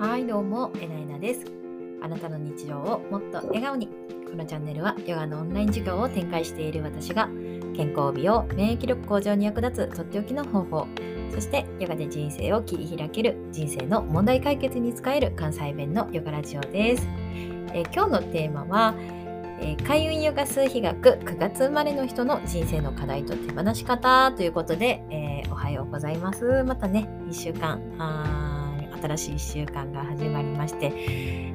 はいどうもえなえなです。あなたの日常をもっと笑顔に。このチャンネルはヨガのオンライン授業を展開している私が健康美容免疫力向上に役立つとっておきの方法そしてヨガで人生を切り開ける人生の問題解決に使える関西弁のヨガラジオです、え今日のテーマはえー、開運ヨガ数比学9月生まれの人の人生の課題と手放し方ということで、えー、おはようございます。またね、1週間、新しい1週間が始まりまして、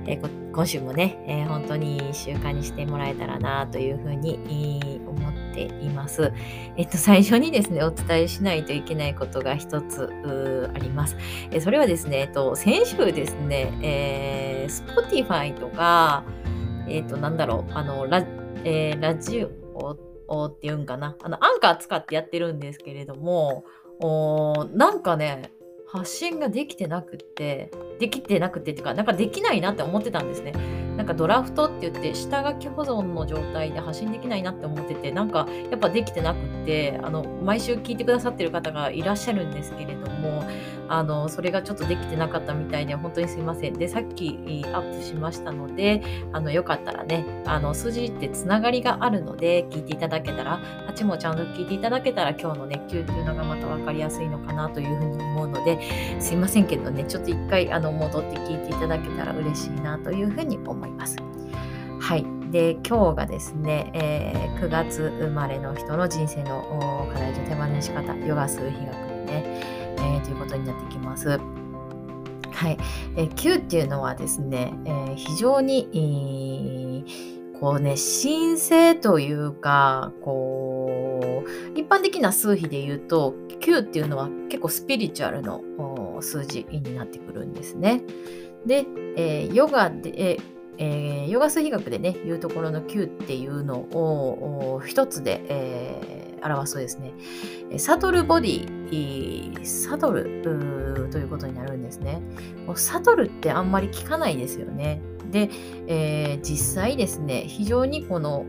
えー、今週もね、えー、本当に1週間にしてもらえたらなというふうに思っています。えっと、最初にですね、お伝えしないといけないことが一つあります。えそれはですね、えっと、先週ですね、えー、Spotify とか、えっと、なんだろう、あの、ラ,、えー、ラジオっていうんかな、あの、アンカー使ってやってるんですけれども、おなんかね、発信ができてなくって、できてなくてっていうか、なんかできないなって思ってたんですね。なんかドラフトって言って、下書き保存の状態で発信できないなって思ってて、なんかやっぱできてなくって、あの、毎週聞いてくださってる方がいらっしゃるんですけれども、あの、それがちょっとできてなかったみたいで、本当にすいません。で、さっきアップしましたので、あの、よかったらね、あの、数字ってつながりがあるので、聞いていただけたら、8もちゃんと聞いていただけたら、今日の熱球っていうのがまた分かりやすいのかなというふうに思うので、すいませんけどね、ちょっと一回、あの、戻って聞いていただけたら嬉しいなというふうに思います。はい。で、今日がですね、えー、9月生まれの人の人生の課題と手放し方、ヨガ数比学でね、えー、ということになってきます。はい。えー、9っていうのはですね、えー、非常に、えー、こうね、神聖というか、こう、一般的な数比で言うと、9っていうのは結構スピリチュアルの数字になってくるんですね。で、えー、ヨガで、ええー、ヨガ数比学でね、言うところの9っていうのを一つで、えー表すとですね、サトルボディ、サトルということになるんですね。サトルってあんまり聞かないですよね。で、えー、実際ですね、非常にこの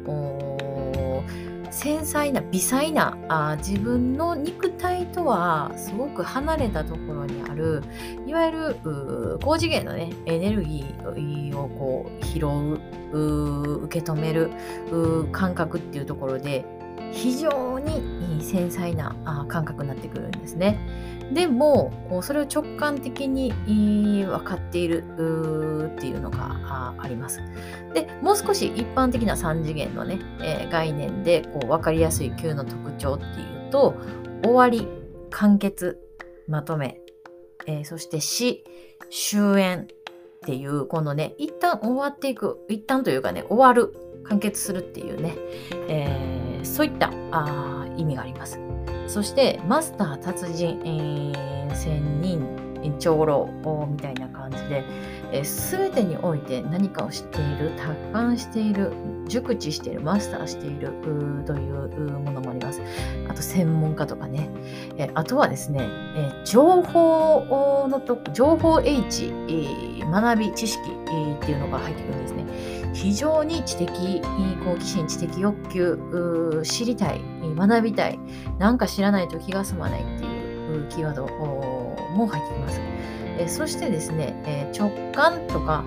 繊細な微細なあ自分の肉体とはすごく離れたところにあるいわゆる高次元のねエネルギーをこう拾う受け止める感覚っていうところで非常に繊細な感覚になってくるんですね。でもそれを直感的に分かっているっていうのがあります。でもう少し一般的な3次元のね、え概念でこう分かりやすい級の特徴っていうと終わり完結まとめ、えー、そして死終焉っていうこのね一旦終わっていく一旦というかね終わる完結するっていうね、えー、そういったあ意味があります。そしてマスター達人、えー、仙人長老みたいな感じで、えー、全てにおいて何かを知っている達観している熟知しているマスターしているというものもあります。あと専門家とかね、えー、あとはですね、えー、情報のと情報 H、えー、学び知識、えー、っていうのが入ってくるんですね。非常に知的好奇心知的欲求知りたい学びたい。なんか知らないと気が済まないっていうキーワードも入ってきます。えそしてですね、え直感とか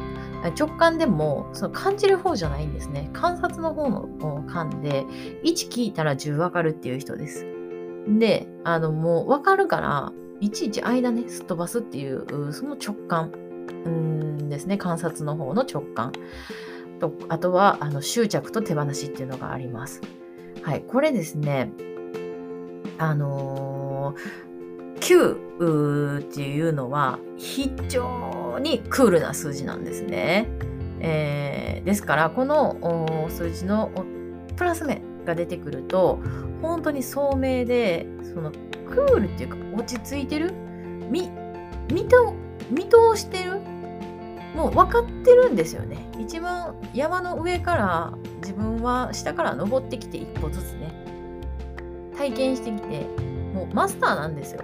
直感でもその感じる方じゃないんですね。観察の方の感で1聞いたら10わかるっていう人です。で、あのもう分かるからいちいち間ねすっ飛ばすっていうその直感んですね。観察の方の直感。とあとはあの執着と手放しっていうのがあります。はい、これですね、あのー9っていうのは非常にクールな数字なんですね。えー、ですからこの数字のプラス面が出てくると本当に聡明でそのクールっていうか落ち着いてる見見と見通してるもう分かってるんですよね。一番山の上から自分は下から登ってきて一歩ずつね体験してきてもうマスターなんですよ。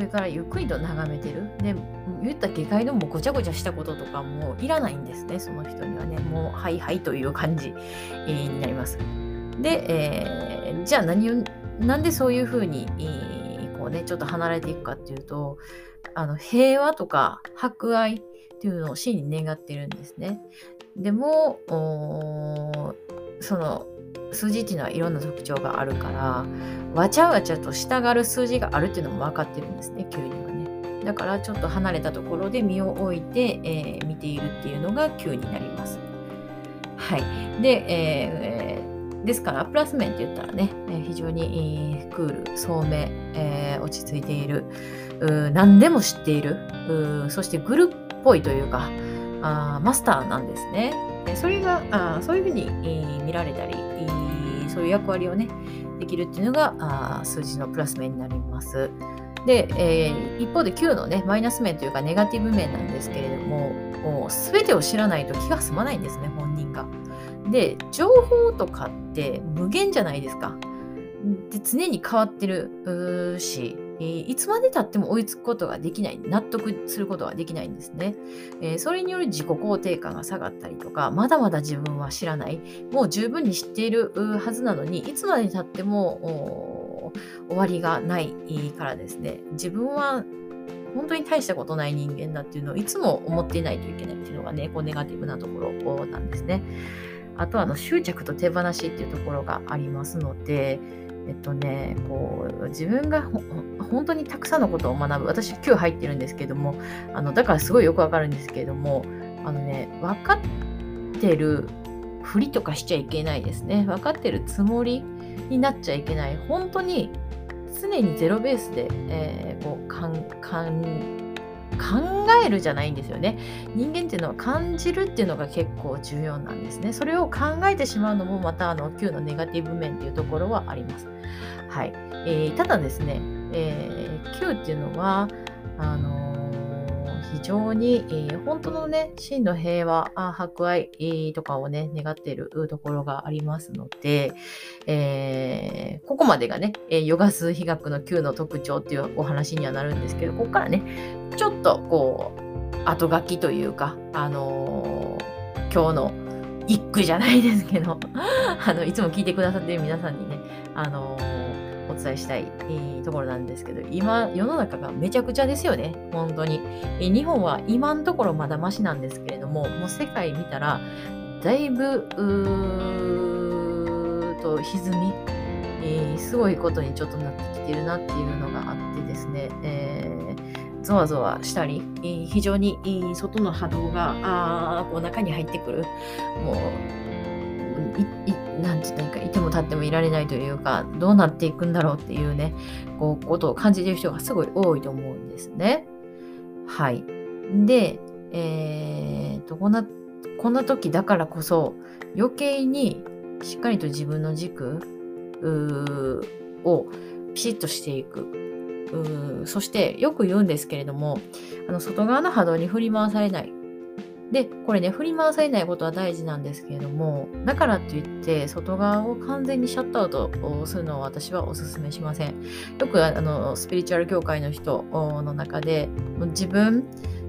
それからゆっくりと眺めてる。で、言った下界のもごちゃごちゃしたこととかもいらないんですね、その人にはね。もう、はいはいという感じ、になります。で、えー、じゃあ何を、なんでそういうふうに、こうねちょっと離れていくかっていうとあの平和とか博愛っていうのを真に願ってるんですね。でもその数字っていうのはいろんな特徴があるからわちゃわちゃと従う数字があるっていうのも分かってるんですね9にはね。だからちょっと離れたところで身を置いて、えー、見ているっていうのが9になります。はい。で、えー、ですから、プラス面って言ったらね、非常にクール、聡明、えー、落ち着いている、何でも知っている、そしてグルっぽいというか、あマスターなんですね。それがあそういうふうに、えー、見られたり、えー、そういう役割をね、できるっていうのがあ数字のプラス面になります。で、えー、一方で9のね、マイナス面というかネガティブ面なんですけれども、もう全てを知らないと気が済まないんですね、本人が。で、情報とかって無限じゃないですか。で常に変わってるし、えー、いつまでたっても追いつくことができない、納得することができないんですね。えー、それによる自己肯定感が下がったりとか、まだまだ自分は知らない、もう十分に知っているはずなのに、いつまでたっても終わりがないからですね、自分は本当に大したことない人間だっていうのをいつも思っていないといけないっていうのがね、こうネガティブなところなんですね。あとはあの執着と手放しっていうところがありますので、えっとね、こう自分が本当にたくさんのことを学ぶ。私今日入ってるんですけどもあのだからすごいよくわかるんですけれどもあのね分かってるふりとかしちゃいけないですね。分かってるつもりになっちゃいけない。本当に常にゼロベースで、えー、こうかんかん考えるじゃないんですよね。人間っていうのは感じるっていうのが結構重要なんですね。それを考えてしまうのもまたあの Q のネガティブ面っていうところはあります。はい。えー、ただですね、えー、Q っていうのは、あの非常に、えー、本当のね、真の平和、博愛、えー、とかをね、願っているところがありますので、えー、ここまでがね、えヨガ数比学の9の特徴っていうお話にはなるんですけど、ここからね、ちょっとこう、後書きというか、あの今日の一句じゃないですけど、あの、いつも聞いてくださっている皆さんにね、あのお伝えしたい、えー、ところなんですけど、今、世の中がめちゃくちゃですよね、本当に。えー、日本は今のところまだましなんですけれども、もう世界見たら、だいぶ、と歪み、えー、すごいことにちょっとなってきてるなっていうのがあってですね、えー、ゾワゾワしたり、えー、非常に、外の波動があこう中に入ってくる、もう、いいなんて言ったか、いても立ってもいられないというか、どうなっていくんだろうっていうね、こう、ことを感じている人がすごい多いと思うんですね。はい。で、えー、と、こんな、こんな時だからこそ、余計にしっかりと自分の軸をピシッとしていく。そしてよく言うんですけれども、あの外側の波動に振り回されない。で、これね、振り回されないことは大事なんですけれども、だからといって、外側を完全にシャットアウトするのを私はおすすめしません。よくあのスピリチュアル協会の人の中で、自分、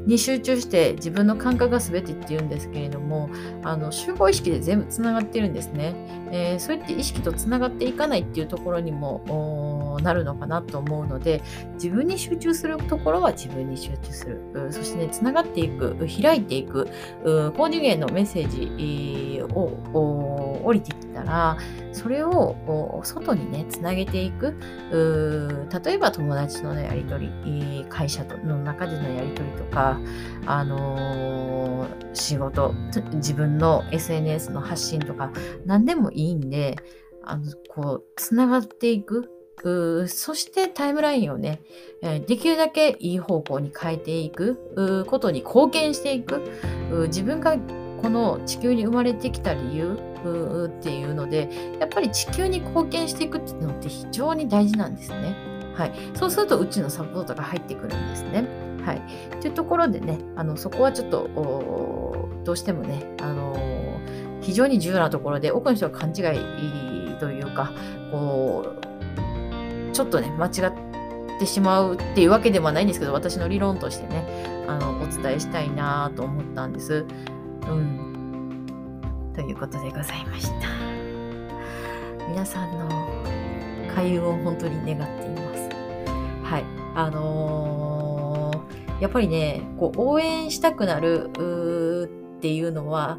に集中して自分の感覚が全てって言うんですけれどもあの集合意識で全部つながってるんですね、えー、そうやって意識とつながっていかないっていうところにもなるのかなと思うので自分に集中するところは自分に集中する。そしてねつながっていく開いていく高次元のメッセージを降りてきたらそれを外にねつなげていく例えば友達とのやり取り会社の中でのやり取りとかあのー、仕事、自分の SNS の発信とか、何でもいいんで、あの、こう、つながっていく。そしてタイムラインをね、できるだけいい方向に変えていくことに貢献していく。自分がこの地球に生まれてきた理由っていうので、やっぱり地球に貢献していくっていうのって非常に大事なんですね。はい。そうするとうちのサポートが入ってくるんですね。はい。というところでね、あのそこはちょっとどうしてもね、あの非常に重要なところで、多くの人は勘違いというか、こう、ちょっとね、間違ってしまうっていうわけではないんですけど、私の理論としてね、あのお伝えしたいなと思ったんです。うん。ということでございました。皆さんの開運を本当に願っています。はいあのーやっぱりねこう応援したくなるっていうのは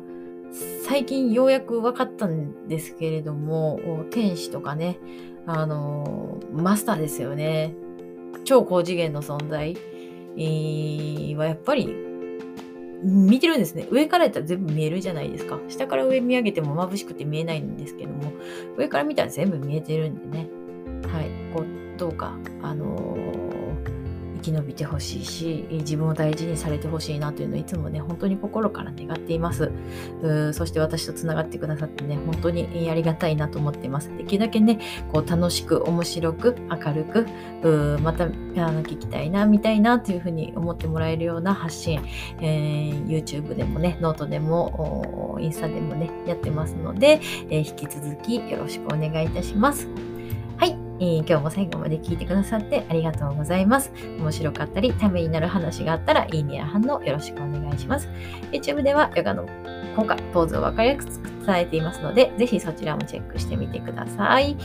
最近ようやく分かったんですけれども天使とかねあのーマスターですよね超高次元の存在えーはやっぱり見てるんですね。上からやったら全部見えるじゃないですか。下から上見上げても眩しくて見えないんですけども、上から見たら全部見えてるんでね。はい。こう、どうか、あのー生き延びてほしいし、自分を大事にされてほしいなというのをいつもね、本当に心から願っています。うーそして私とつながってくださってね、本当にありがたいなと思っています。できるだけね、こう楽しく、面白く、明るく、うーまたあの聞きたいな、見たいなというふうに思ってもらえるような発信、えー YouTube でもね、ノートでも、インスタでもね、やってますので、えー引き続きよろしくお願いいたします。え今日も最後まで聞いてくださってありがとうございます。面白かったり、ためになる話があったら、いいねや反応よろしくお願いします。YouTube ではヨガの効果、ポーズを分かりやすく伝えていますので、ぜひそちらもチェックしてみてください。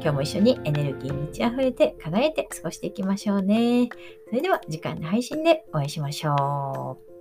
今日も一緒にエネルギーに満ち溢れて輝いて過ごしていきましょうね。それでは次回の配信でお会いしましょう。